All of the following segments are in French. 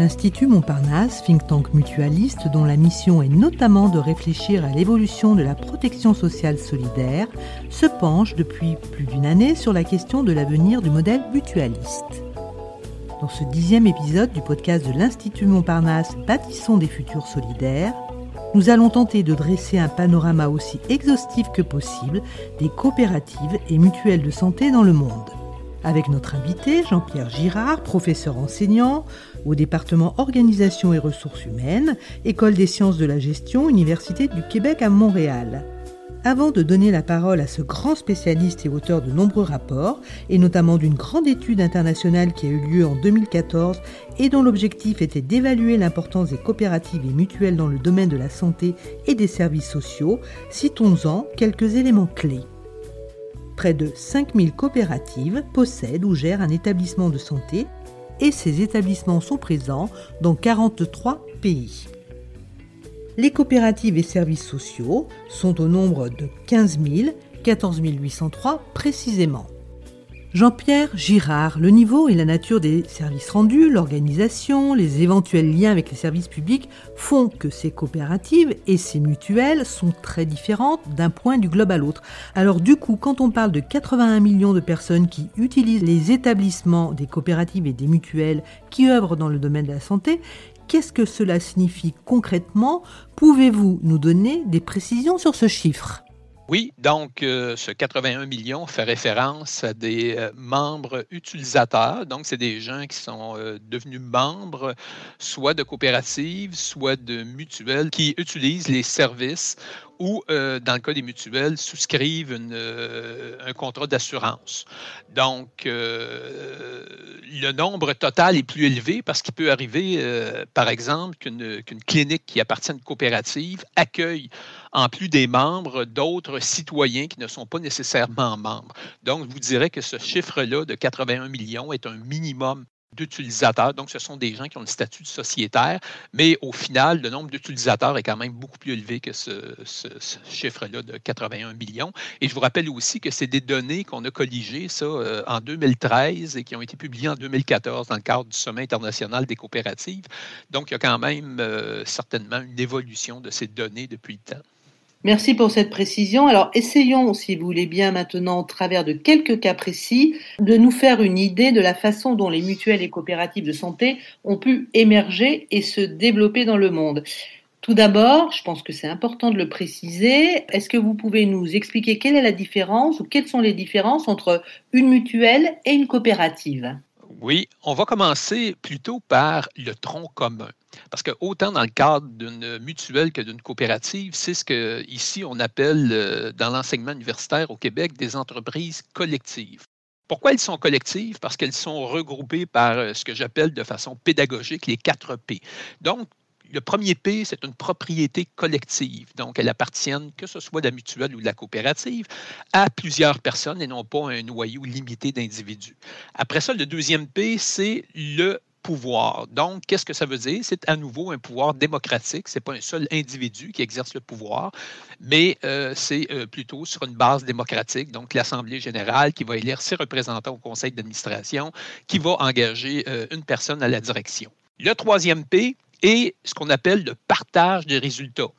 L'Institut Montparnasse, think tank mutualiste dont la mission est notamment de réfléchir à l'évolution de la protection sociale solidaire, se penche depuis plus d'une année sur la question de l'avenir du modèle mutualiste. Dans ce dixième épisode du podcast de l'Institut Montparnasse Bâtissons des futurs solidaires, nous allons tenter de dresser un panorama aussi exhaustif que possible des coopératives et mutuelles de santé dans le monde avec notre invité Jean-Pierre Girard, professeur enseignant au département Organisation et ressources humaines, École des sciences de la gestion, Université du Québec à Montréal. Avant de donner la parole à ce grand spécialiste et auteur de nombreux rapports, et notamment d'une grande étude internationale qui a eu lieu en 2014 et dont l'objectif était d'évaluer l'importance des coopératives et mutuelles dans le domaine de la santé et des services sociaux, citons-en quelques éléments clés. Près de 5000 coopératives possèdent ou gèrent un établissement de santé et ces établissements sont présents dans 43 pays. Les coopératives et services sociaux sont au nombre de 15 000, 14 803 précisément. Jean-Pierre Girard, le niveau et la nature des services rendus, l'organisation, les éventuels liens avec les services publics font que ces coopératives et ces mutuelles sont très différentes d'un point du globe à l'autre. Alors du coup, quand on parle de 81 millions de personnes qui utilisent les établissements des coopératives et des mutuelles qui œuvrent dans le domaine de la santé, qu'est-ce que cela signifie concrètement? Pouvez-vous nous donner des précisions sur ce chiffre? Oui, donc euh, ce 81 millions fait référence à des euh, membres utilisateurs. Donc, c'est des gens qui sont euh, devenus membres soit de coopératives, soit de mutuelles qui utilisent les services ou, dans le cas des mutuelles, souscrivent un contrat d'assurance. Donc, le nombre total est plus élevé parce qu'il peut arriver, par exemple, qu'une clinique qui appartient à une coopérative accueille en plus des membres, d'autres citoyens qui ne sont pas nécessairement membres. Donc, je vous dirais que ce chiffre-là de 81 millions est un minimum d'utilisateurs. Donc, ce sont des gens qui ont le statut de sociétaire, mais au final, le nombre d'utilisateurs est quand même beaucoup plus élevé que ce, chiffre-là de 81 millions. Et je vous rappelle aussi que c'est des données qu'on a colligées, ça, euh, en 2013 et qui ont été publiées en 2014 dans le cadre du Sommet international des coopératives. Donc, il y a quand même euh, certainement une évolution de ces données depuis le temps. Merci pour cette précision. Alors essayons, si vous voulez bien maintenant, au travers de quelques cas précis, de nous faire une idée de la façon dont les mutuelles et coopératives de santé ont pu émerger et se développer dans le monde. Tout d'abord, je pense que c'est important de le préciser, est-ce que vous pouvez nous expliquer quelle est la différence ou quelles sont les différences entre une mutuelle et une coopérative? Oui, on va commencer plutôt par le tronc commun. Parce que autant dans le cadre d'une mutuelle que d'une coopérative, c'est ce qu'ici on appelle euh, dans l'enseignement universitaire au Québec des entreprises collectives. Pourquoi elles sont collectives? Parce qu'elles sont regroupées par euh, ce que j'appelle de façon pédagogique les quatre P. Donc, le premier P, c'est une propriété collective. Donc, elle appartient, que ce soit de la mutuelle ou de la coopérative, à plusieurs personnes et non pas à un noyau limité d'individus. Après ça, le deuxième P, c'est le Donc, qu'est-ce que ça veut dire? C'est à nouveau un pouvoir démocratique. Ce n'est pas un seul individu qui exerce le pouvoir, mais euh, c'est euh, plutôt sur une base démocratique. Donc, l'Assemblée générale qui va élire ses représentants au conseil d'administration, qui va engager euh, une personne à la direction. Le troisième P est ce qu'on appelle le partage des résultats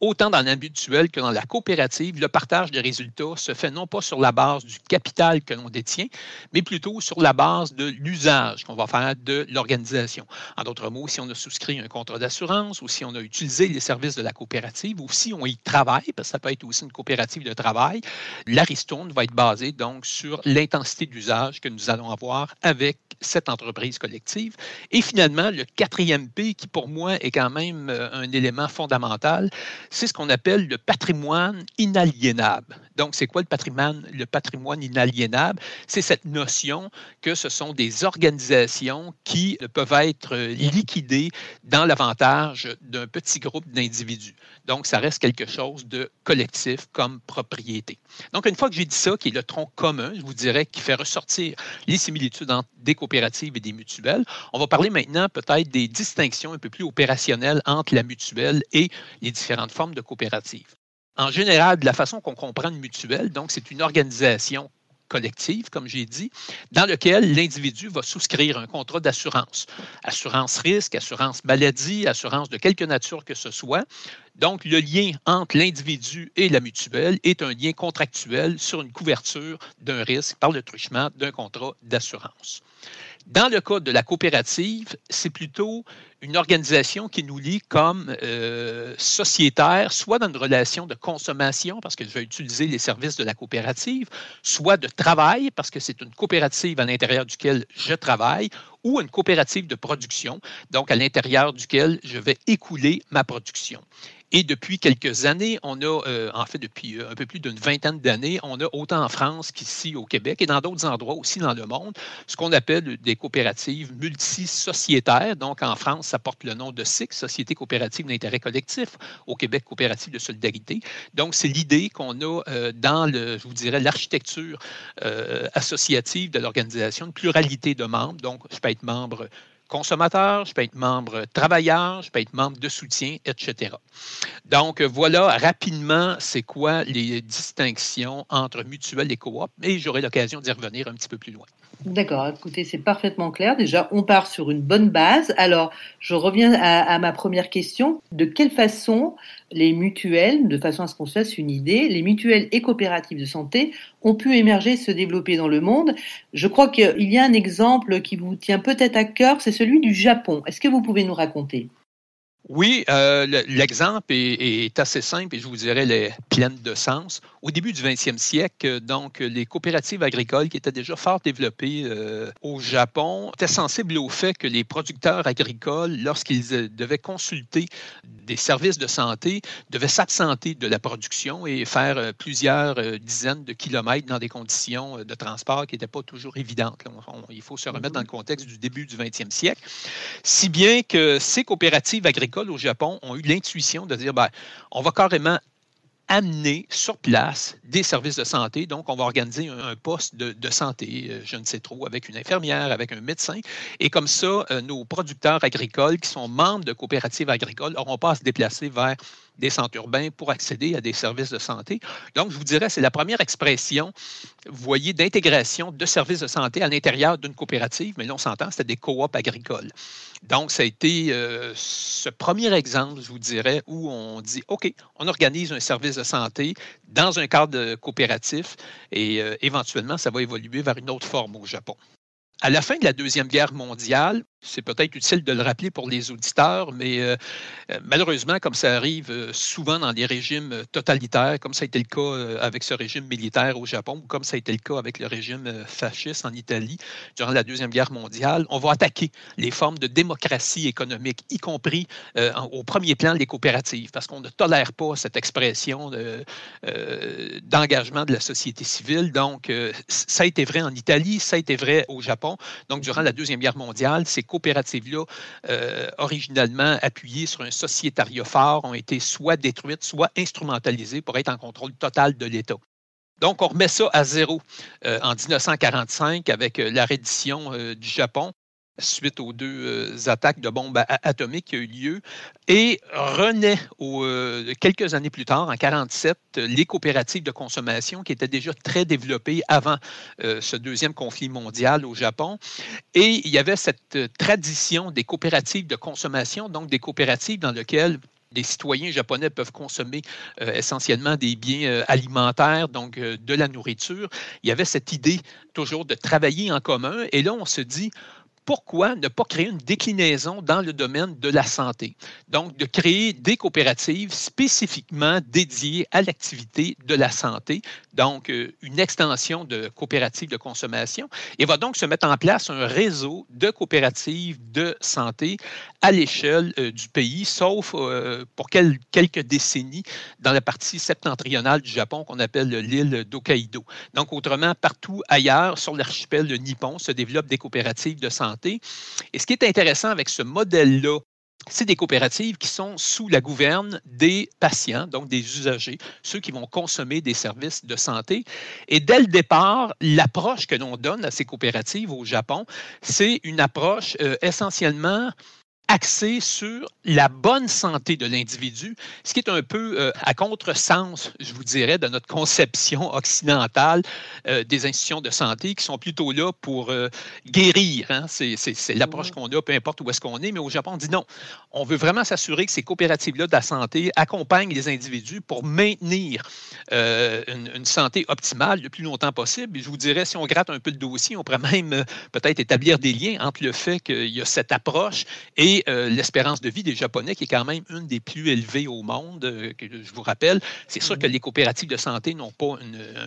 autant dans l'habituel que dans la coopérative, le partage des résultats se fait non pas sur la base du capital que l'on détient, mais plutôt sur la base de l'usage qu'on va faire de l'organisation. En d'autres mots, si on a souscrit un contrat d'assurance ou si on a utilisé les services de la coopérative ou si on y travaille, parce que ça peut être aussi une coopérative de travail, la ristourne va être basée donc sur l'intensité d'usage que nous allons avoir avec cette entreprise collective. Et finalement, le quatrième P, qui pour moi est quand même euh, un élément fondamental, c'est ce qu'on appelle le patrimoine inaliénable. Donc, c'est quoi le patrimoine, le patrimoine inaliénable? C'est cette notion que ce sont des organisations qui peuvent être liquidées dans l'avantage d'un petit groupe d'individus. Donc, ça reste quelque chose de collectif comme propriété. Donc, une fois que j'ai dit ça, qui est le tronc commun, je vous dirais, qui fait ressortir les similitudes entre des coopératives et des mutuelles, on va parler maintenant peut-être des distinctions un peu plus opérationnelles entre la mutuelle et les différentes formes de coopératives. En général, de la façon qu'on comprend une mutuelle, donc c'est une organisation collective, comme j'ai dit, dans lequel l'individu va souscrire un contrat d'assurance. Assurance risque, assurance maladie, assurance de quelque nature que ce soit. Donc, le lien entre l'individu et la mutuelle est un lien contractuel sur une couverture d'un risque par le truchement d'un contrat d'assurance. Dans le cas de la coopérative, c'est plutôt une organisation qui nous lie comme euh, sociétaire, soit dans une relation de consommation, parce que je vais utiliser les services de la coopérative, soit de travail, parce que c'est une coopérative à l'intérieur duquel je travaille, ou une coopérative de production, donc à l'intérieur duquel je vais écouler ma production. Et depuis quelques années, on a, euh, en fait depuis euh, un peu plus d'une vingtaine d'années, on a autant en France qu'ici au Québec et dans d'autres endroits aussi dans le monde, ce qu'on appelle des coopératives multisociétaires. Donc en France, ça porte le nom de SIC, Société coopérative d'intérêt collectif, au Québec, coopérative de solidarité. Donc c'est l'idée qu'on a euh, dans, le, je vous dirais, l'architecture associative de l'organisation, une pluralité de membres. Donc je peux être membre consommateur, je peux être membre travailleur, je peux être membre de soutien, etc. Donc, voilà rapidement c'est quoi les distinctions entre mutuelle et coop, et j'aurai l'occasion d'y revenir un petit peu plus loin. D'accord, écoutez, c'est parfaitement clair. Déjà, on part sur une bonne base. Alors, je reviens à, ma première question. De quelle façon les mutuelles, de façon à ce qu'on se fasse une idée, les mutuelles et coopératives de santé ont pu émerger se développer dans le monde? Je crois qu'il y a un exemple qui vous tient peut-être à cœur, c'est celui du Japon. Est-ce que vous pouvez nous raconter? Oui, euh, l'exemple est, assez simple et je vous dirais les pleine de sens. Au début du 20e siècle, donc, les coopératives agricoles qui étaient déjà fort développées euh, au Japon étaient sensibles au fait que les producteurs agricoles, lorsqu'ils euh, devaient consulter des services de santé, devaient s'absenter de la production et faire plusieurs dizaines de kilomètres dans des conditions de transport qui n'étaient pas toujours évidentes. il faut se remettre dans le contexte du début du 20e siècle. Si bien que ces coopératives agricoles au Japon ont eu l'intuition de dire, ben, on va carrément amener sur place des services de santé. Donc, on va organiser un, poste de, santé, euh, je ne sais trop, avec une infirmière, avec un médecin. Et comme ça, euh, nos producteurs agricoles qui sont membres de coopératives agricoles n'auront pas à se déplacer vers des centres urbains pour accéder à des services de santé. Donc, je vous dirais, c'est la première expression, vous voyez, d'intégration de services de santé à l'intérieur d'une coopérative, mais là, on s'entend, c'était des coops agricoles. Donc, ça a été euh, ce premier exemple, je vous dirais, où on dit, OK, on organise un service de santé dans un cadre coopératif et euh, éventuellement, ça va évoluer vers une autre forme au Japon. À la fin de la Deuxième Guerre mondiale, c'est peut-être utile de le rappeler pour les auditeurs, mais euh, euh, malheureusement, comme ça arrive euh, souvent dans des régimes totalitaires, comme ça a été le cas avec ce régime militaire au Japon, ou comme ça a été le cas avec le régime fasciste en Italie durant la Deuxième Guerre mondiale, on va attaquer les formes de démocratie économique, y compris au premier plan les coopératives, parce qu'on ne tolère pas cette expression d'engagement de, de la société civile. Donc, ça a été vrai en Italie, ça a été vrai au Japon. Donc, durant la Deuxième Guerre mondiale, c'est coopératives-là, euh, originalement appuyées sur un sociétariat fort, ont été soit détruites, soit instrumentalisées pour être en contrôle total de l'État. Donc, on remet ça à zéro euh, en 1945 avec euh, la reddition du Japon suite aux deux euh, attaques de bombes atomiques qui ont eu lieu. Et renaît euh, quelques années plus tard, en 1947, les coopératives de consommation qui étaient déjà très développées avant euh, ce deuxième conflit mondial au Japon. Et il y avait cette tradition des coopératives de consommation, donc des coopératives dans lesquelles les citoyens japonais peuvent consommer essentiellement des biens alimentaires, donc de la nourriture. Il y avait cette idée toujours de travailler en commun. Et là, on se dit, pourquoi ne pas créer une déclinaison dans le domaine de la santé? Donc, de créer des coopératives spécifiquement dédiées à l'activité de la santé, donc euh, une extension de coopératives de consommation, et va donc se mettre en place un réseau de coopératives de santé à l'échelle euh, du pays, sauf euh, pour quelques décennies dans la partie septentrionale du Japon qu'on appelle l'île d'Hokkaido. Donc, autrement, partout ailleurs sur l'archipel nippon se développent des coopératives de santé et ce qui est intéressant avec ce modèle-là, c'est des coopératives qui sont sous la gouverne des patients, donc des usagers, ceux qui vont consommer des services de santé. Et dès le départ, l'approche que l'on donne à ces coopératives au Japon, c'est une approche euh, essentiellement axé sur la bonne santé de l'individu, ce qui est un peu euh, à contresens, je vous dirais, de notre conception occidentale euh, des institutions de santé qui sont plutôt là pour euh, guérir. Hein. C'est, l'approche qu'on a, peu importe où est-ce qu'on est, mais au Japon, on dit non. On veut vraiment s'assurer que ces coopératives-là de la santé accompagnent les individus pour maintenir une, une, santé optimale le plus longtemps possible. Et je vous dirais, si on gratte un peu le dossier, on pourrait même peut-être établir des liens entre le fait qu'il y a cette approche et euh, l'espérance de vie des Japonais, qui est quand même une des plus élevées au monde, euh, que je vous rappelle. C'est sûr que mhm. les coopératives de santé n'ont pas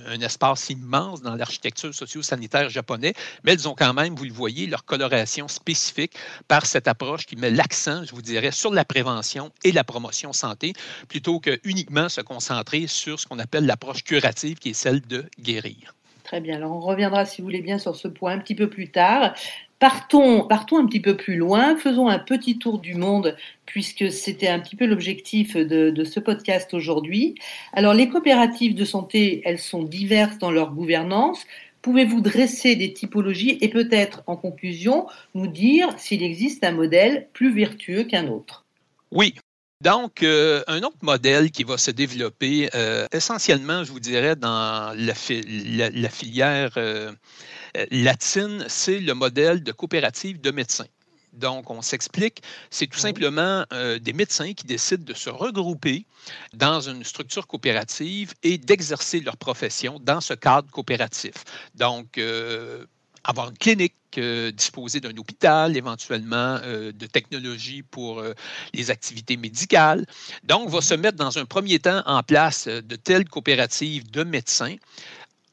un espace immense dans l'architecture socio-sanitaire japonaise, mais elles ont quand même, vous le voyez, leur coloration spécifique par cette approche qui met l'accent, je vous dirais, sur la prévention et la promotion santé, plutôt que uniquement se concentrer sur ce qu'on appelle l'approche curative, qui est celle de guérir. Très bien. Alors, on reviendra, si vous voulez bien, sur ce point un petit peu plus tard. Partons, partons un petit peu plus loin, faisons un petit tour du monde, puisque c'était un petit peu l'objectif de, ce podcast aujourd'hui. Alors, les coopératives de santé, elles sont diverses dans leur gouvernance. Pouvez-vous dresser des typologies et peut-être, en conclusion, nous dire s'il existe un modèle plus vertueux qu'un autre? Oui, donc, euh, un autre modèle qui va se développer euh, essentiellement, je vous dirais, dans la, filière euh, latine, c'est le modèle de coopérative de médecins. Donc, on s'explique, c'est tout simplement euh, des médecins qui décident de se regrouper dans une structure coopérative et d'exercer leur profession dans ce cadre coopératif. Donc, euh, avoir une clinique, disposer d'un hôpital, éventuellement de technologies pour les activités médicales. Donc, va se mettre dans un premier temps en place de telles coopératives de médecins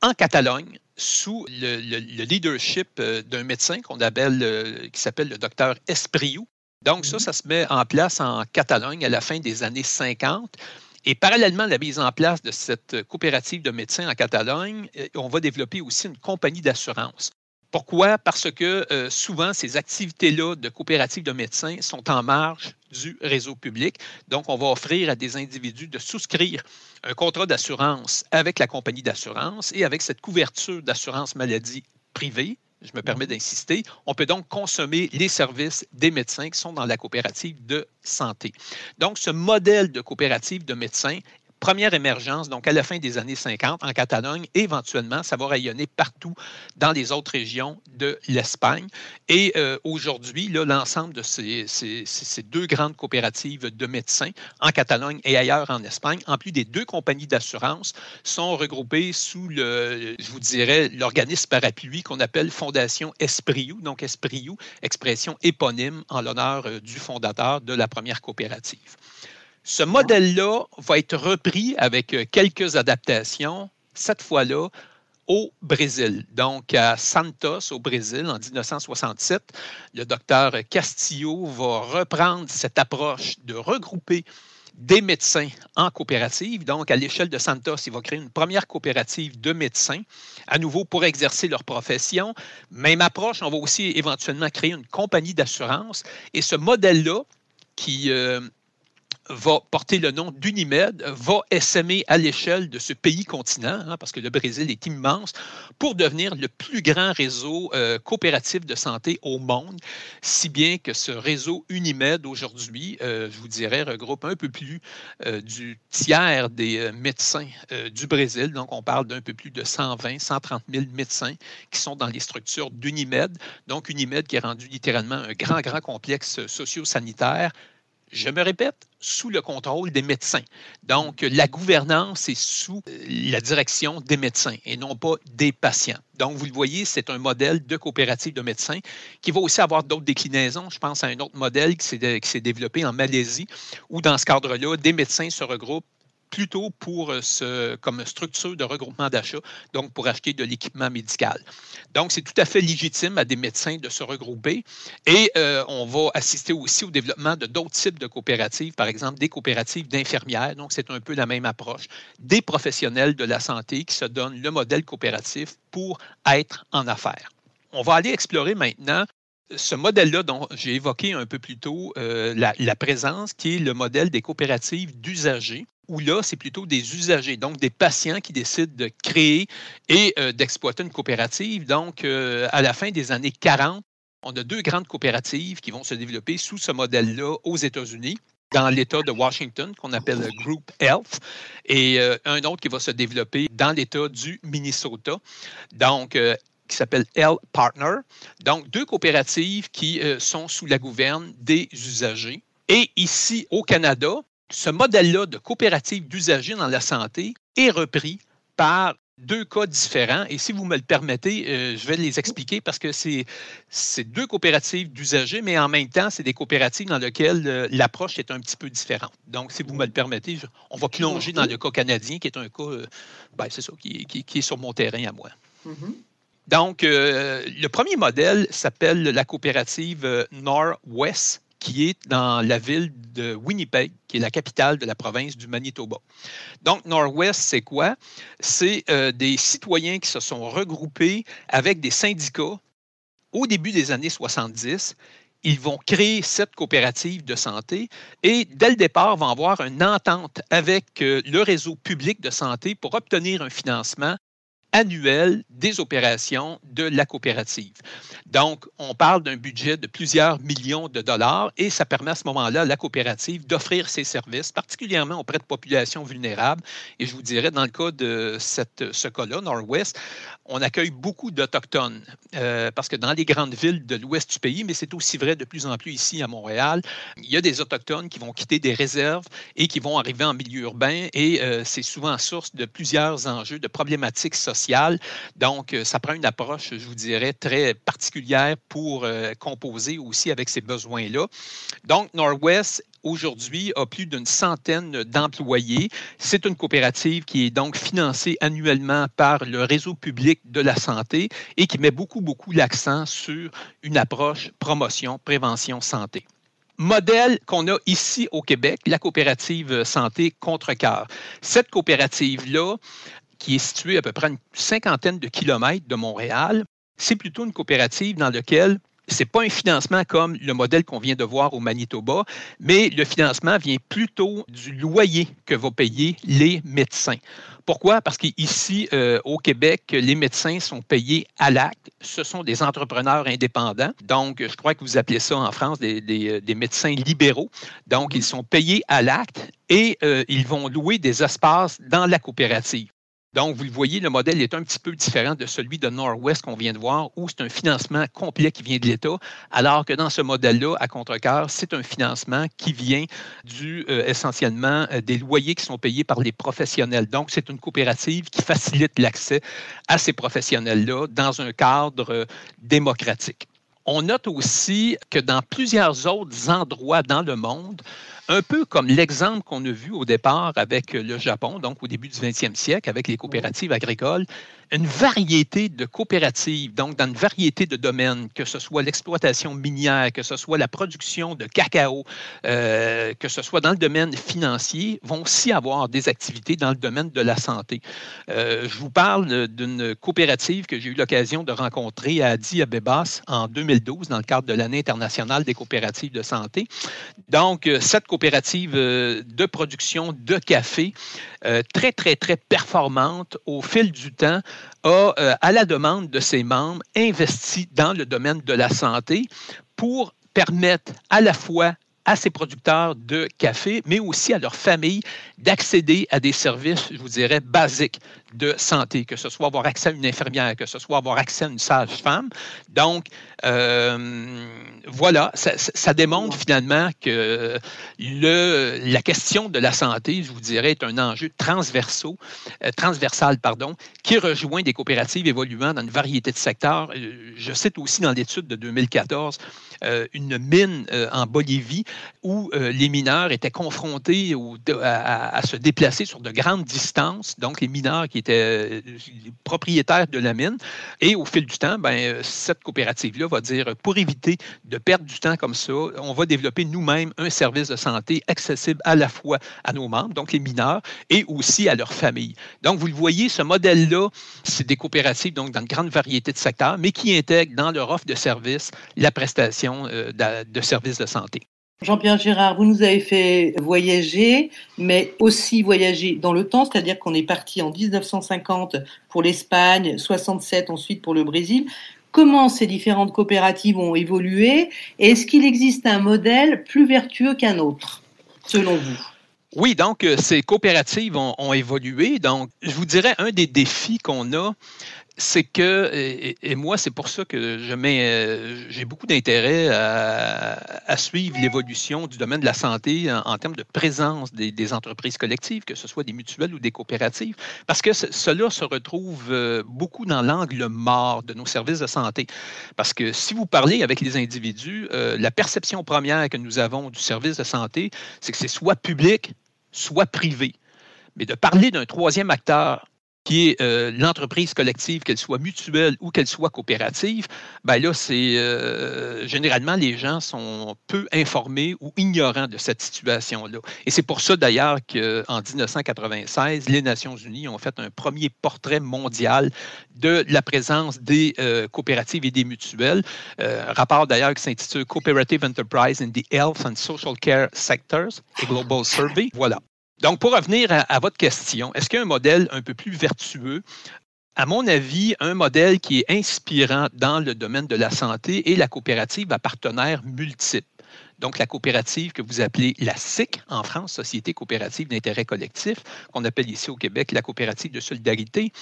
en Catalogne sous le, leadership euh, d'un médecin qu'on appelle, euh, qui s'appelle le docteur Espriou. Donc, ça, mhm. ça se met en place en Catalogne à la fin des années 50. Et parallèlement à la mise en place de cette coopérative de médecins en Catalogne, euh, on va développer aussi une compagnie d'assurance. Pourquoi? Parce que euh, souvent, ces activités-là de coopératives de médecins sont en marge du réseau public. Donc, on va offrir à des individus de souscrire un contrat d'assurance avec la compagnie d'assurance et avec cette couverture d'assurance maladie privée, je me permets d'insister, on peut donc consommer les services des médecins qui sont dans la coopérative de santé. Donc, ce modèle de coopérative de médecins première émergence, donc à la fin des années 50 en Catalogne, et éventuellement, ça va rayonner partout dans les autres régions de l'Espagne. Et euh, aujourd'hui, l'ensemble de ces, deux grandes coopératives de médecins en Catalogne et ailleurs en Espagne, en plus des deux compagnies d'assurance, sont regroupées sous le, je vous dirais, l'organisme parapluie qu'on appelle Fondation Espriou, donc Espriou, expression éponyme en l'honneur euh, du fondateur de la première coopérative. Ce modèle-là va être repris avec euh, quelques adaptations, cette fois-là au Brésil. Donc, à Santos, au Brésil, en 1967, le docteur Castillo va reprendre cette approche de regrouper des médecins en coopérative. Donc, à l'échelle de Santos, il va créer une première coopérative de médecins, à nouveau pour exercer leur profession. Même approche, on va aussi éventuellement créer une compagnie d'assurance. Et ce modèle-là, qui euh, va porter le nom d'Unimed, va essaimer à l'échelle de ce pays-continent, hein, parce que le Brésil est immense, pour devenir le plus grand réseau euh, coopératif de santé au monde, si bien que ce réseau Unimed aujourd'hui, euh, je vous dirais, regroupe un peu plus euh, du tiers des médecins du Brésil. Donc, on parle d'un peu plus de 120, 130 000 médecins qui sont dans les structures d'Unimed. Donc, Unimed qui est rendu littéralement un grand, grand complexe socio-sanitaire je me répète, sous le contrôle des médecins. Donc, la gouvernance est sous euh, la direction des médecins et non pas des patients. Donc, vous le voyez, c'est un modèle de coopérative de médecins qui va aussi avoir d'autres déclinaisons. Je pense à un autre modèle qui s'est développé en Malaisie, où dans ce cadre-là, des médecins se regroupent plutôt pour euh, ce, comme structure de regroupement d'achat, donc pour acheter de l'équipement médical. Donc, c'est tout à fait légitime à des médecins de se regrouper et euh, on va assister aussi au développement de d'autres types de coopératives, par exemple des coopératives d'infirmières. Donc, c'est un peu la même approche. Des professionnels de la santé qui se donnent le modèle coopératif pour être en affaires. On va aller explorer maintenant ce modèle-là dont j'ai évoqué un peu plus tôt euh, la, la, présence, qui est le modèle des coopératives d'usagers où là, c'est plutôt des usagers, donc des patients qui décident de créer et euh, d'exploiter une coopérative. Donc, euh, à la fin des années 40, On a deux grandes coopératives qui vont se développer sous ce modèle-là aux États-Unis dans l'État de Washington, qu'on appelle Group Health, et euh, un autre qui va se développer dans l'État du Minnesota, donc qui s'appelle L Partner. Donc, deux coopératives qui sont sous la gouverne des usagers. Et ici, au Canada, ce modèle-là de coopérative d'usagers dans la santé est repris par deux cas différents. Et si vous me le permettez, euh, je vais les expliquer parce que c'est deux coopératives d'usagers, mais en même temps, c'est des coopératives dans lesquelles euh, l'approche est un petit peu différente. Donc, si vous me le permettez, on va plonger dans le cas canadien, qui est un cas, euh, ben, c'est ça, qui, qui, est sur mon terrain à moi. Mm-hmm. Donc, le premier modèle s'appelle la coopérative Northwest qui est dans la ville de Winnipeg, qui est la capitale de la province du Manitoba. Donc, Northwest, c'est quoi? C'est euh, des citoyens qui se sont regroupés avec des syndicats au début des années 70 ils vont créer cette coopérative de santé et dès le départ vont avoir une entente avec euh, le réseau public de santé pour obtenir un financement annuel des opérations de la coopérative. Donc, on parle d'un budget de plusieurs millions de dollars et ça permet à ce moment-là à la coopérative d'offrir ses services, particulièrement auprès de populations vulnérables. Et je vous dirais, dans le cas de ce cas-là, Nord-Ouest, on accueille beaucoup d'Autochtones euh, parce que dans les grandes villes de l'ouest du pays, mais c'est aussi vrai de plus en plus ici à Montréal, il y a des Autochtones qui vont quitter des réserves et qui vont arriver en milieu urbain et euh, c'est souvent source de plusieurs enjeux, de problématiques sociales. Donc, euh, ça prend une approche, je vous dirais, très particulière pour composer aussi avec ces besoins-là. Donc, Northwest aujourd'hui a plus d'une centaine d'employés. C'est une coopérative qui est donc financée annuellement par le réseau public de la santé et qui met beaucoup, beaucoup l'accent sur une approche promotion, prévention, santé modèle qu'on a ici au Québec, la coopérative santé Contrecoeur. Cette coopérative-là, qui est située à peu près une cinquantaine de kilomètres de Montréal, c'est plutôt une coopérative dans laquelle ce n'est pas un financement comme le modèle qu'on vient de voir au Manitoba, mais le financement vient plutôt du loyer que vont payer les médecins. Pourquoi? Parce qu'ici, euh, au Québec, les médecins sont payés à l'acte. Ce sont des entrepreneurs indépendants. Donc, je crois que vous appelez ça en France des, des, médecins libéraux. Donc, ils sont payés à l'acte et euh, ils vont louer des espaces dans la coopérative. Donc, vous le voyez, le modèle est un petit peu différent de celui de Northwest qu'on vient de voir, où c'est un financement complet qui vient de l'État, alors que dans ce modèle-là, à Contrecoeur, c'est un financement qui vient euh, essentiellement euh, des loyers qui sont payés par les professionnels. Donc, c'est une coopérative qui facilite l'accès à ces professionnels-là dans un cadre euh, démocratique. On note aussi que dans plusieurs autres endroits dans le monde, un peu comme l'exemple qu'on a vu au départ avec le Japon, donc au début du 20e siècle, avec les coopératives agricoles, une variété de coopératives, donc dans une variété de domaines, que ce soit l'exploitation minière, que ce soit la production de cacao, euh, que ce soit dans le domaine financier, vont aussi avoir des activités dans le domaine de la santé. Euh, je vous parle d'une coopérative que j'ai eu l'occasion de rencontrer à Addis Abeba en 2012 dans le cadre de l'année internationale des coopératives de santé. Donc, euh, cette coopérative de production de café, très, très, très performante au fil du temps, a, euh, à la demande de ses membres, investi dans le domaine de la santé pour permettre à la fois à ses producteurs de café, mais aussi à leurs familles d'accéder à des services, je vous dirais, basiques de santé, que ce soit avoir accès à une infirmière, que ce soit avoir accès à une sage-femme. Donc, euh, voilà, ça, démontre finalement que le, la question de la santé, je vous dirais, est un enjeu euh, transversal pardon, qui rejoint des coopératives évoluant dans une variété de secteurs. Euh, je cite aussi dans l'étude de 2014 une mine en Bolivie où les mineurs étaient confrontés à, à, se déplacer sur de grandes distances. Donc, les mineurs qui étaient propriétaires de la mine. Et au fil du temps, ben, cette coopérative-là va dire, pour éviter de perdre du temps comme ça, on va développer nous-mêmes un service de santé accessible à la fois à nos membres, donc les mineurs, et aussi à leurs familles. Donc, vous le voyez, ce modèle-là, c'est des coopératives donc dans une grande variété de secteurs, mais qui intègrent dans leur offre de services la prestation euh, de services de santé. Jean-Pierre Gérard, vous nous avez fait voyager, mais aussi voyager dans le temps, c'est-à-dire qu'on est parti en 1950 pour l'Espagne, 67 ensuite pour le Brésil. comment ces différentes coopératives ont évolué et est-ce qu'il existe un modèle plus vertueux qu'un autre, selon vous? Oui, donc euh, ces coopératives ont, ont, évolué. Donc, je vous dirais, un des défis qu'on a, c'est que, et, moi, c'est pour ça que je mets, euh, j'ai beaucoup d'intérêt à, suivre l'évolution du domaine de la santé en, termes de présence des, entreprises collectives, que ce soit des mutuelles ou des coopératives, parce que cela se retrouve euh, beaucoup dans l'angle mort de nos services de santé. Parce que si vous parlez avec les individus, euh, la perception première que nous avons du service de santé, c'est que c'est soit public, soit privé. Mais de parler d'un troisième acteur qui est euh, l'entreprise collective, qu'elle soit mutuelle ou qu'elle soit coopérative, ben là, c'est euh, généralement les gens sont peu informés ou ignorants de cette situation-là. Et c'est pour ça d'ailleurs qu'en 1996, les Nations Unies ont fait un premier portrait mondial de la présence des euh, coopératives et des mutuelles. rapport d'ailleurs qui s'intitule Cooperative Enterprise in the Health and Social Care Sectors, a Global Survey. Voilà. Donc, pour revenir à, votre question, est-ce qu'il y a un modèle un peu plus vertueux? À mon avis, un modèle qui est inspirant dans le domaine de la santé est la coopérative à partenaires multiples. Donc, la coopérative que vous appelez la SIC en France, Société coopérative d'intérêt collectif, qu'on appelle ici au Québec la coopérative de solidarité.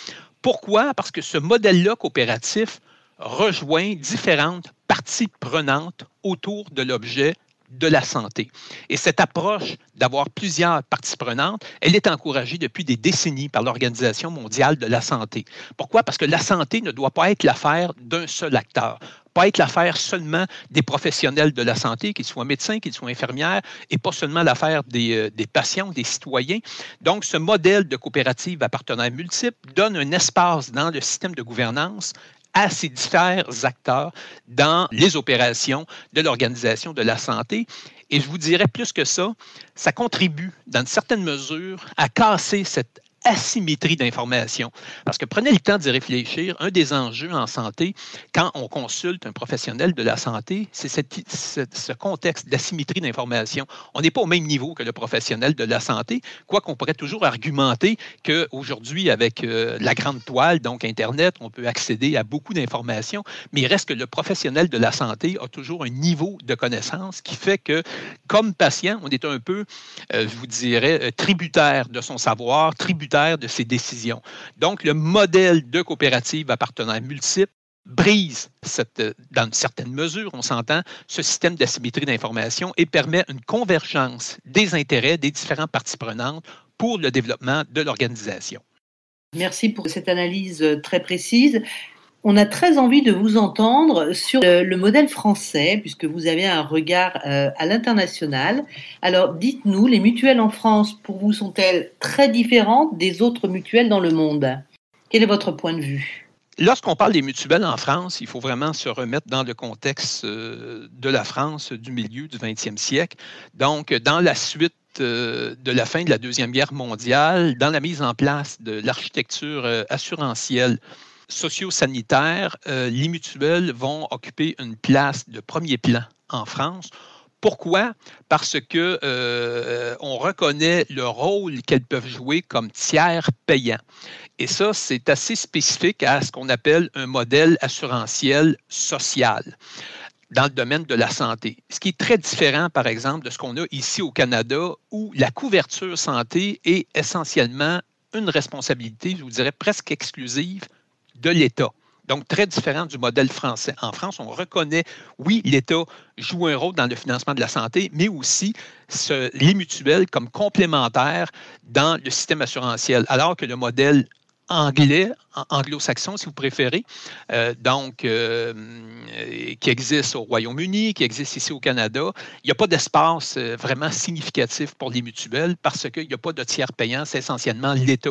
Pourquoi? Parce que ce modèle-là coopératif rejoint différentes parties prenantes autour de l'objet de la santé. Et cette approche d'avoir plusieurs parties prenantes, elle est encouragée depuis des décennies par l'Organisation mondiale de la santé. Pourquoi? Parce que la santé ne doit pas être l'affaire d'un seul acteur pas être l'affaire seulement des professionnels de la santé, qu'ils soient médecins, qu'ils soient infirmières, et pas seulement l'affaire des, euh, des, patients, des citoyens. Donc, ce modèle de coopérative à partenaires multiples donne un espace dans le système de gouvernance à ces différents acteurs dans les opérations de l'organisation de la santé. Et je vous dirais plus que ça, ça contribue, dans une certaine mesure, à casser cette asymétrie d'information. Parce que prenez le temps d'y réfléchir. Un des enjeux en santé, quand on consulte un professionnel de la santé, c'est ce contexte d'asymétrie d'information. On n'est pas au même niveau que le professionnel de la santé, quoi qu'on pourrait toujours argumenter qu'aujourd'hui, avec euh, la grande toile, donc Internet, on peut accéder à beaucoup d'informations, mais il reste que le professionnel de la santé a toujours un niveau de connaissance qui fait que, comme patient, on est un peu, euh, je vous dirais, euh, tributaire de son savoir, tributaire de ses décisions. Donc, le modèle de coopérative à partenaires multiples brise, cette, dans une certaine mesure, on s'entend, ce système d'asymétrie d'information et permet une convergence des intérêts des différentes parties prenantes pour le développement de l'organisation. Merci pour cette analyse très précise. On a très envie de vous entendre sur le, modèle français, puisque vous avez un regard euh, à l'international. Alors, dites-nous, les mutuelles en France, pour vous, sont-elles très différentes des autres mutuelles dans le monde? Quel est votre point de vue? Lorsqu'on parle des mutuelles en France, il faut vraiment se remettre dans le contexte euh, de la France du milieu du 20e siècle. Donc, dans la suite euh, de la fin de la Deuxième Guerre mondiale, dans la mise en place de l'architecture assurantielle socio-sanitaire, euh, les mutuelles vont occuper une place de premier plan en France. Pourquoi? Parce que euh, on reconnaît le rôle qu'elles peuvent jouer comme tiers payant. Et ça, c'est assez spécifique à ce qu'on appelle un modèle assurantiel social dans le domaine de la santé. Ce qui est très différent, par exemple, de ce qu'on a ici au Canada, où la couverture santé est essentiellement une responsabilité, je vous dirais presque exclusive de l'État. Donc, très différent du modèle français. En France, on reconnaît, oui, l'État joue un rôle dans le financement de la santé, mais aussi les mutuelles comme complémentaires dans le système assurantiel, alors que le modèle anglais, anglo-saxon si vous préférez, euh, donc euh, qui existe au Royaume-Uni, qui existe ici au Canada. Il n'y a pas d'espace euh, vraiment significatif pour les mutuelles parce qu'il n'y a pas de tiers payant, c'est essentiellement l'État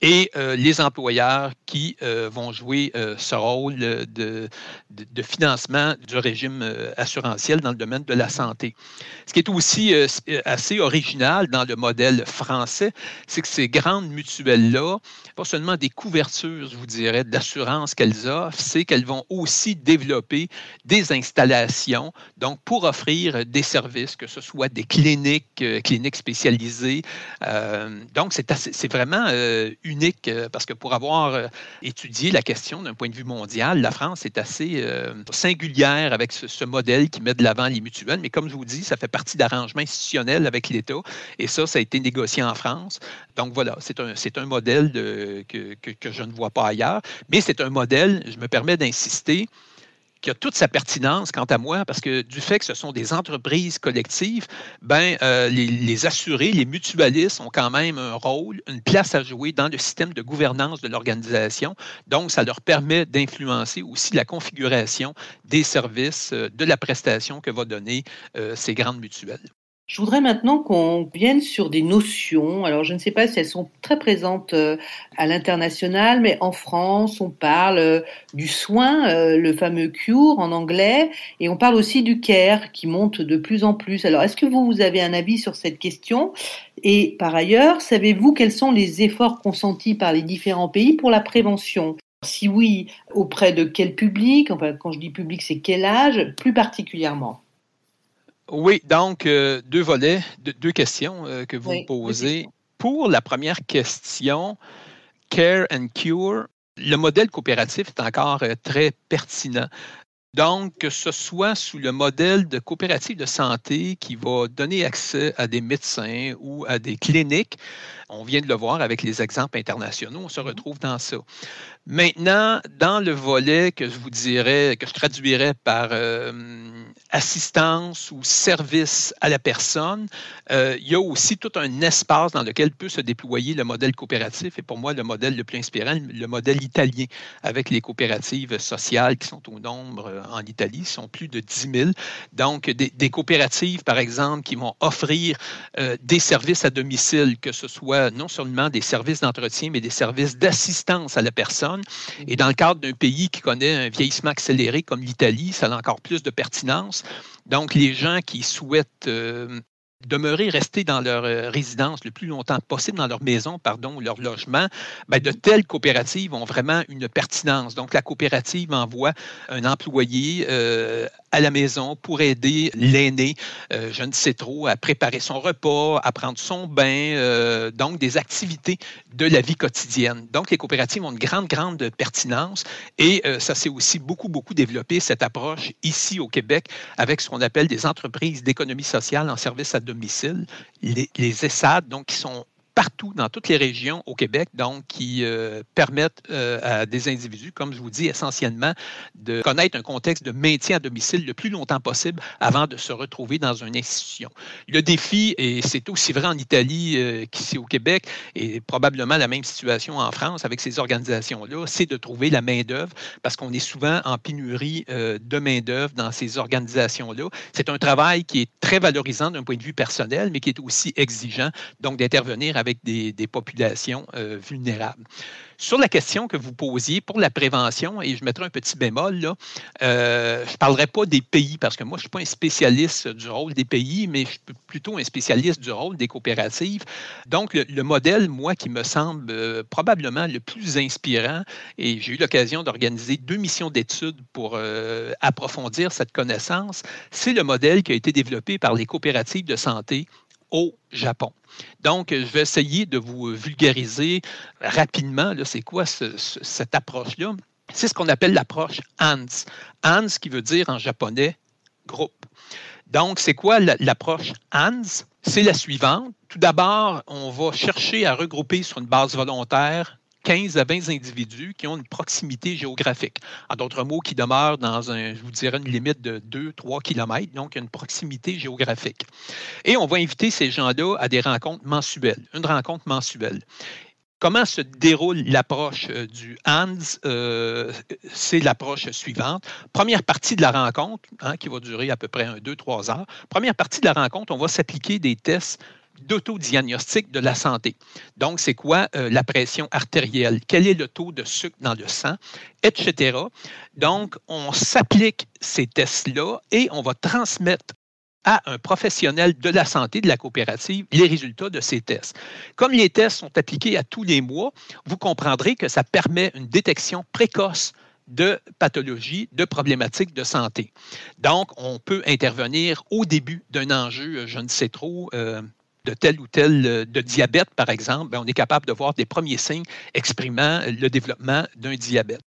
et les employeurs qui vont jouer ce rôle de, de, financement du régime assurantiel dans le domaine de la santé. Ce qui est aussi assez original dans le modèle français, c'est que ces grandes mutuelles-là, pas seulement des couvertures je vous dirais, d'assurance qu'elles offrent, c'est qu'elles vont aussi développer des installations, donc pour offrir des services, que ce soit des cliniques, euh, cliniques spécialisées. Euh, donc, c'est vraiment euh, unique parce que pour avoir étudié la question d'un point de vue mondial, la France est assez singulière avec ce, modèle qui met de l'avant les mutuelles, mais comme je vous dis, ça fait partie d'arrangements institutionnels avec l'État, et ça, ça a été négocié en France. Donc voilà, c'est un, un modèle de, que, que, je ne vois pas ailleurs, mais c'est un modèle, je me permets d'insister, qui a toute sa pertinence quant à moi, parce que du fait que ce sont des entreprises collectives, ben, euh, les, assurés, les mutualistes ont quand même un rôle, une place à jouer dans le système de gouvernance de l'organisation. Donc, ça leur permet d'influencer aussi la configuration des services, euh, de la prestation que va donner euh, ces grandes mutuelles. Je voudrais maintenant qu'on vienne sur des notions. Alors, je ne sais pas si elles sont très présentes euh, à l'international, mais en France, on parle euh, du soin, euh, le fameux cure en anglais, et on parle aussi du care qui monte de plus en plus. Alors, est-ce que vous, vous avez un avis sur cette question? Et par ailleurs, savez-vous quels sont les efforts consentis par les différents pays pour la prévention? Si oui, auprès de quel public? Enfin, quand je dis public, c'est quel âge? Plus particulièrement oui, donc euh, deux volets, deux, questions euh, que vous posez. Pour la première question, Care and Cure, le modèle coopératif est encore euh, très pertinent. Donc, que ce soit sous le modèle de coopérative de santé qui va donner accès à des médecins ou à des cliniques, on vient de le voir avec les exemples internationaux, on se retrouve dans ça. Maintenant, dans le volet que je vous dirais, que je traduirais par euh, assistance ou service à la personne, euh, il y a aussi tout un espace dans lequel peut se déployer le modèle coopératif. Et pour moi, le modèle le plus inspirant, le modèle italien, avec les coopératives sociales qui sont au nombre euh, en Italie, sont plus de 10 000. Donc, des, coopératives, par exemple, qui vont offrir des services à domicile, que ce soit non seulement des services d'entretien, mais des services d'assistance à la personne et dans le cadre d'un pays qui connaît un vieillissement accéléré comme l'Italie, ça a encore plus de pertinence. Donc, les gens qui souhaitent euh, demeurer, rester dans leur euh, résidence le plus longtemps possible, dans leur maison, pardon, leur logement, bien, de telles coopératives ont vraiment une pertinence. Donc, la coopérative envoie un employé euh, à la maison pour aider l'aîné, euh, je ne sais trop, à préparer son repas, à prendre son bain, donc des activités de la vie quotidienne. Donc, les coopératives ont une grande, grande pertinence et ça s'est aussi beaucoup, beaucoup développé, cette approche ici au Québec avec ce qu'on appelle des entreprises d'économie sociale en service à domicile, les, les ESAD, donc qui sont partout dans toutes les régions au Québec, donc qui euh, permettent euh, à des individus, comme je vous dis, essentiellement de connaître un contexte de maintien à domicile le plus longtemps possible avant de se retrouver dans une institution. Le défi, et c'est aussi vrai en Italie euh, qu'ici au Québec, et probablement la même situation en France avec ces organisations-là, c'est de trouver la main-d'œuvre parce qu'on est souvent en pénurie de main-d'œuvre dans ces organisations-là. C'est un travail qui est très valorisant d'un point de vue personnel, mais qui est aussi exigeant, donc d'intervenir avec avec des, populations euh, vulnérables. Sur la question que vous posiez pour la prévention, et je mettrai un petit bémol, euh, je ne parlerai pas des pays, parce que moi, je ne suis pas un spécialiste du rôle des pays, mais je suis plutôt un spécialiste du rôle des coopératives. Donc, le, modèle, moi, qui me semble euh, probablement le plus inspirant, et j'ai eu l'occasion d'organiser deux missions d'études pour approfondir cette connaissance, c'est le modèle qui a été développé par les coopératives de santé au Japon. Donc, je vais essayer de vous vulgariser rapidement, c'est quoi cette approche-là. C'est ce qu'on appelle l'approche HANS. HANS qui veut dire en japonais groupe. Donc, c'est quoi l'approche HANS? C'est la suivante. Tout d'abord, on va chercher à regrouper sur une base volontaire 15 à 20 individus qui ont une proximité géographique. En d'autres mots, qui demeurent dans, un, je vous dirais, une limite de 2-3 km, donc une proximité géographique. Et on va inviter ces gens-là à des rencontres mensuelles, une rencontre mensuelle. Comment se déroule l'approche euh, du HANDS? Euh, c'est l'approche suivante. Première partie de la rencontre, hein, qui va durer à peu près 2-3 heures. Première partie de la rencontre, on va s'appliquer des tests d'autodiagnostic de la santé. Donc, c'est quoi euh, la pression artérielle? Quel est le taux de sucre dans le sang? Etc. Donc, on s'applique ces tests-là et on va transmettre à un professionnel de la santé de la coopérative les résultats de ces tests. Comme les tests sont appliqués à tous les mois, vous comprendrez que ça permet une détection précoce de pathologies, de problématiques de santé. Donc, on peut intervenir au début d'un enjeu, je ne sais trop, euh, de tel ou tel euh, de diabète, par exemple, ben, on est capable de voir des premiers signes exprimant le développement d'un diabète.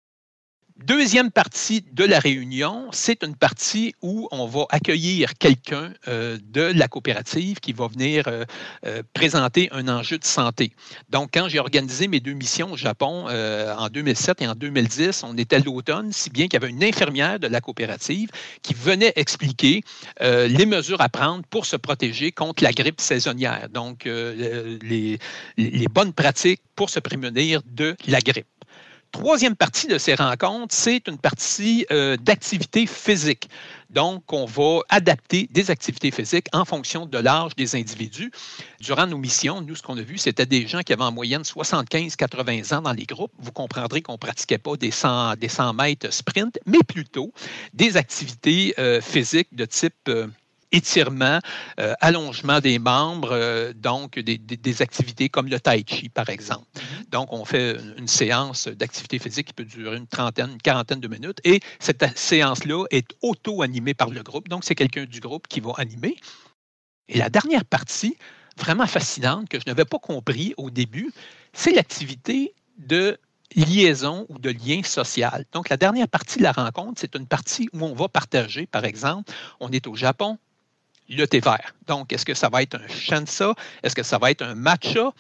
Deuxième partie de la réunion, c'est une partie où on va accueillir quelqu'un euh, de la coopérative qui va venir euh, euh, présenter un enjeu de santé. Donc, quand j'ai organisé mes deux missions au Japon en 2007 et en 2010, on était l'automne, si bien qu'il y avait une infirmière de la coopérative qui venait expliquer les mesures à prendre pour se protéger contre la grippe saisonnière. Donc, les bonnes pratiques pour se prémunir de la grippe. Troisième partie de ces rencontres, c'est une partie euh, d'activité physique. Donc, on va adapter des activités physiques en fonction de l'âge des individus. Durant nos missions, nous, ce qu'on a vu, c'était des gens qui avaient en moyenne 75-80 ans dans les groupes. Vous comprendrez qu'on ne pratiquait pas des 100, des 100 mètres sprint, mais plutôt des activités euh, physiques de type... Euh, étirement, euh, allongement des membres, euh, donc des, activités comme le tai chi, par exemple. Mm-hmm. Donc, on fait une, séance d'activité physique qui peut durer une trentaine, une quarantaine de minutes, et cette séance-là est auto-animée par le groupe. Donc, c'est quelqu'un du groupe qui va animer. Et la dernière partie, vraiment fascinante, que je n'avais pas compris au début, c'est l'activité de liaison ou de lien social. Donc, la dernière partie de la rencontre, c'est une partie où on va partager, par exemple, on est au Japon, le thé vert. Donc, est-ce que ça va être un shansa? Est-ce que ça va être un matcha?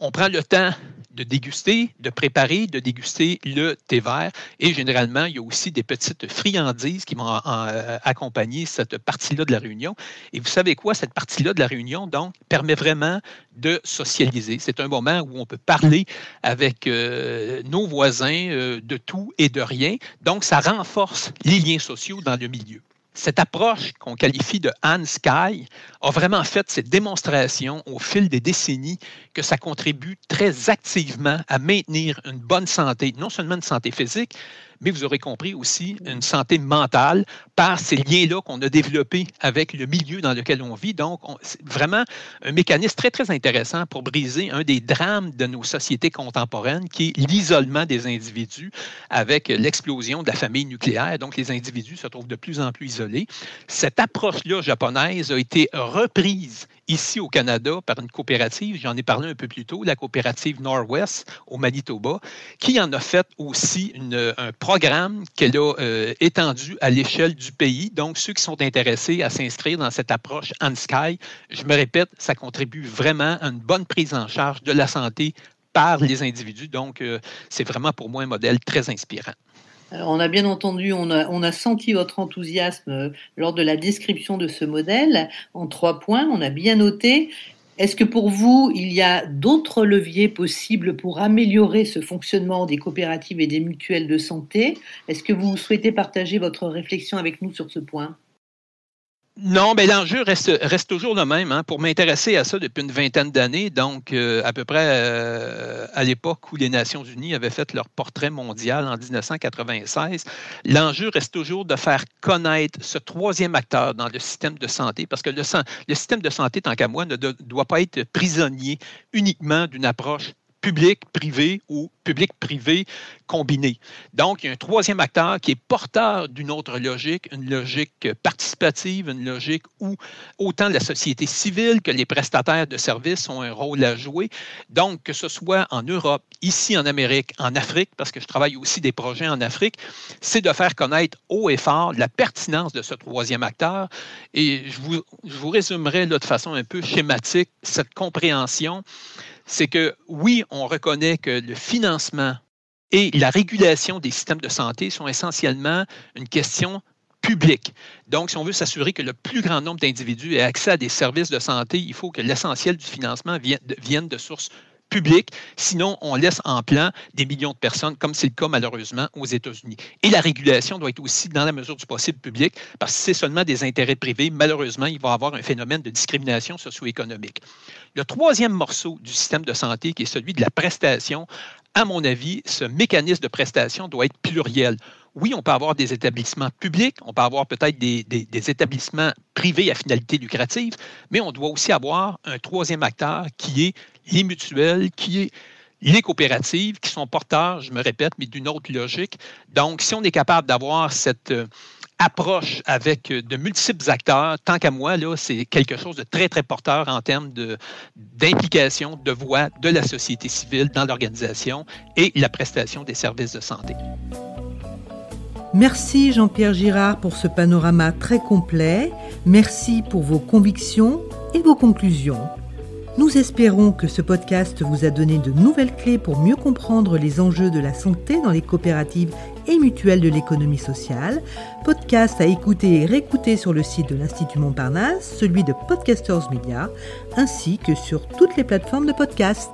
On prend le temps de déguster, de préparer, de déguster le thé vert. Et généralement, il y a aussi des petites friandises qui vont euh, accompagner cette partie-là de la réunion. Et vous savez quoi? Cette partie-là de la réunion, donc, permet vraiment de socialiser. C'est un moment où on peut parler avec euh, nos voisins euh, de tout et de rien. Donc, ça renforce les liens sociaux dans le milieu. Cette approche qu'on qualifie de Han Sky a vraiment fait cette démonstration au fil des décennies que ça contribue très activement à maintenir une bonne santé, non seulement une santé physique, mais vous aurez compris aussi une santé mentale par ces liens-là qu'on a développés avec le milieu dans lequel on vit. Donc, c'est vraiment un mécanisme très, très intéressant pour briser un des drames de nos sociétés contemporaines, qui est l'isolement des individus avec l'explosion de la famille nucléaire. Donc, les individus se trouvent de plus en plus isolés. Cette approche-là japonaise a été reprise ici au Canada par une coopérative, j'en ai parlé un peu plus tôt, la coopérative Norwest au Manitoba, qui en a fait aussi un programme qu'elle a euh, étendu à l'échelle du pays. Donc, ceux qui sont intéressés à s'inscrire dans cette approche Sky, je me répète, ça contribue vraiment à une bonne prise en charge de la santé par les individus. Donc, euh, c'est vraiment pour moi un modèle très inspirant on a bien entendu, on a, senti votre enthousiasme euh, lors de la description de ce modèle en trois points. On a bien noté. Est-ce que pour vous, il y a d'autres leviers possibles pour améliorer ce fonctionnement des coopératives et des mutuelles de santé? Est-ce que vous souhaitez partager votre réflexion avec nous sur ce point? Non, mais l'enjeu reste, toujours le même. Hein. Pour m'intéresser à ça depuis une vingtaine d'années, donc euh, à peu près euh, à l'époque où les Nations Unies avaient fait leur portrait mondial en 1996, l'enjeu reste toujours de faire connaître ce troisième acteur dans le système de santé, parce que le système de santé, tant qu'à moi, ne doit pas être prisonnier uniquement d'une approche public, privé ou public-privé combiné. Donc, il y a un troisième acteur qui est porteur d'une autre logique, une logique participative, une logique où autant la société civile que les prestataires de services ont un rôle à jouer. Donc, que ce soit en Europe, ici en Amérique, en Afrique, parce que je travaille aussi des projets en Afrique, c'est de faire connaître haut et fort la pertinence de ce troisième acteur. Et je vous, je vous résumerai de façon un peu schématique cette compréhension c'est que oui, on reconnaît que le financement et la régulation des systèmes de santé sont essentiellement une question publique. Donc, si on veut s'assurer que le plus grand nombre d'individus aient accès à des services de santé, il faut que l'essentiel du financement vienne de sources public. Sinon, on laisse en plan des millions de personnes, comme c'est le cas malheureusement aux États-Unis. Et la régulation doit être aussi, dans la mesure du possible, publique, parce que c'est seulement des intérêts privés. Malheureusement, il va y avoir un phénomène de discrimination socio-économique. Le troisième morceau du système de santé, qui est celui de la prestation, à mon avis, ce mécanisme de prestation doit être pluriel. oui, on peut avoir des établissements publics, on peut avoir peut-être des, établissements privés à finalité lucrative, mais on doit aussi avoir un troisième acteur qui est les mutuelles, qui est les coopératives, qui sont porteurs, je me répète, mais d'une autre logique. Donc, si on est capable d'avoir cette euh, approche avec de multiples acteurs, tant qu'à moi, là, c'est quelque chose de très, très porteur en termes d'implication, de voix de la société civile dans l'organisation et la prestation des services de santé. Merci Jean-Pierre Girard pour ce panorama très complet. Merci pour vos convictions et vos conclusions. Nous espérons que ce podcast vous a donné de nouvelles clés pour mieux comprendre les enjeux de la santé dans les coopératives et mutuelles de l'économie sociale. Podcast à écouter et réécouter sur le site de l'Institut Montparnasse, celui de Podcasters Media, ainsi que sur toutes les plateformes de podcast.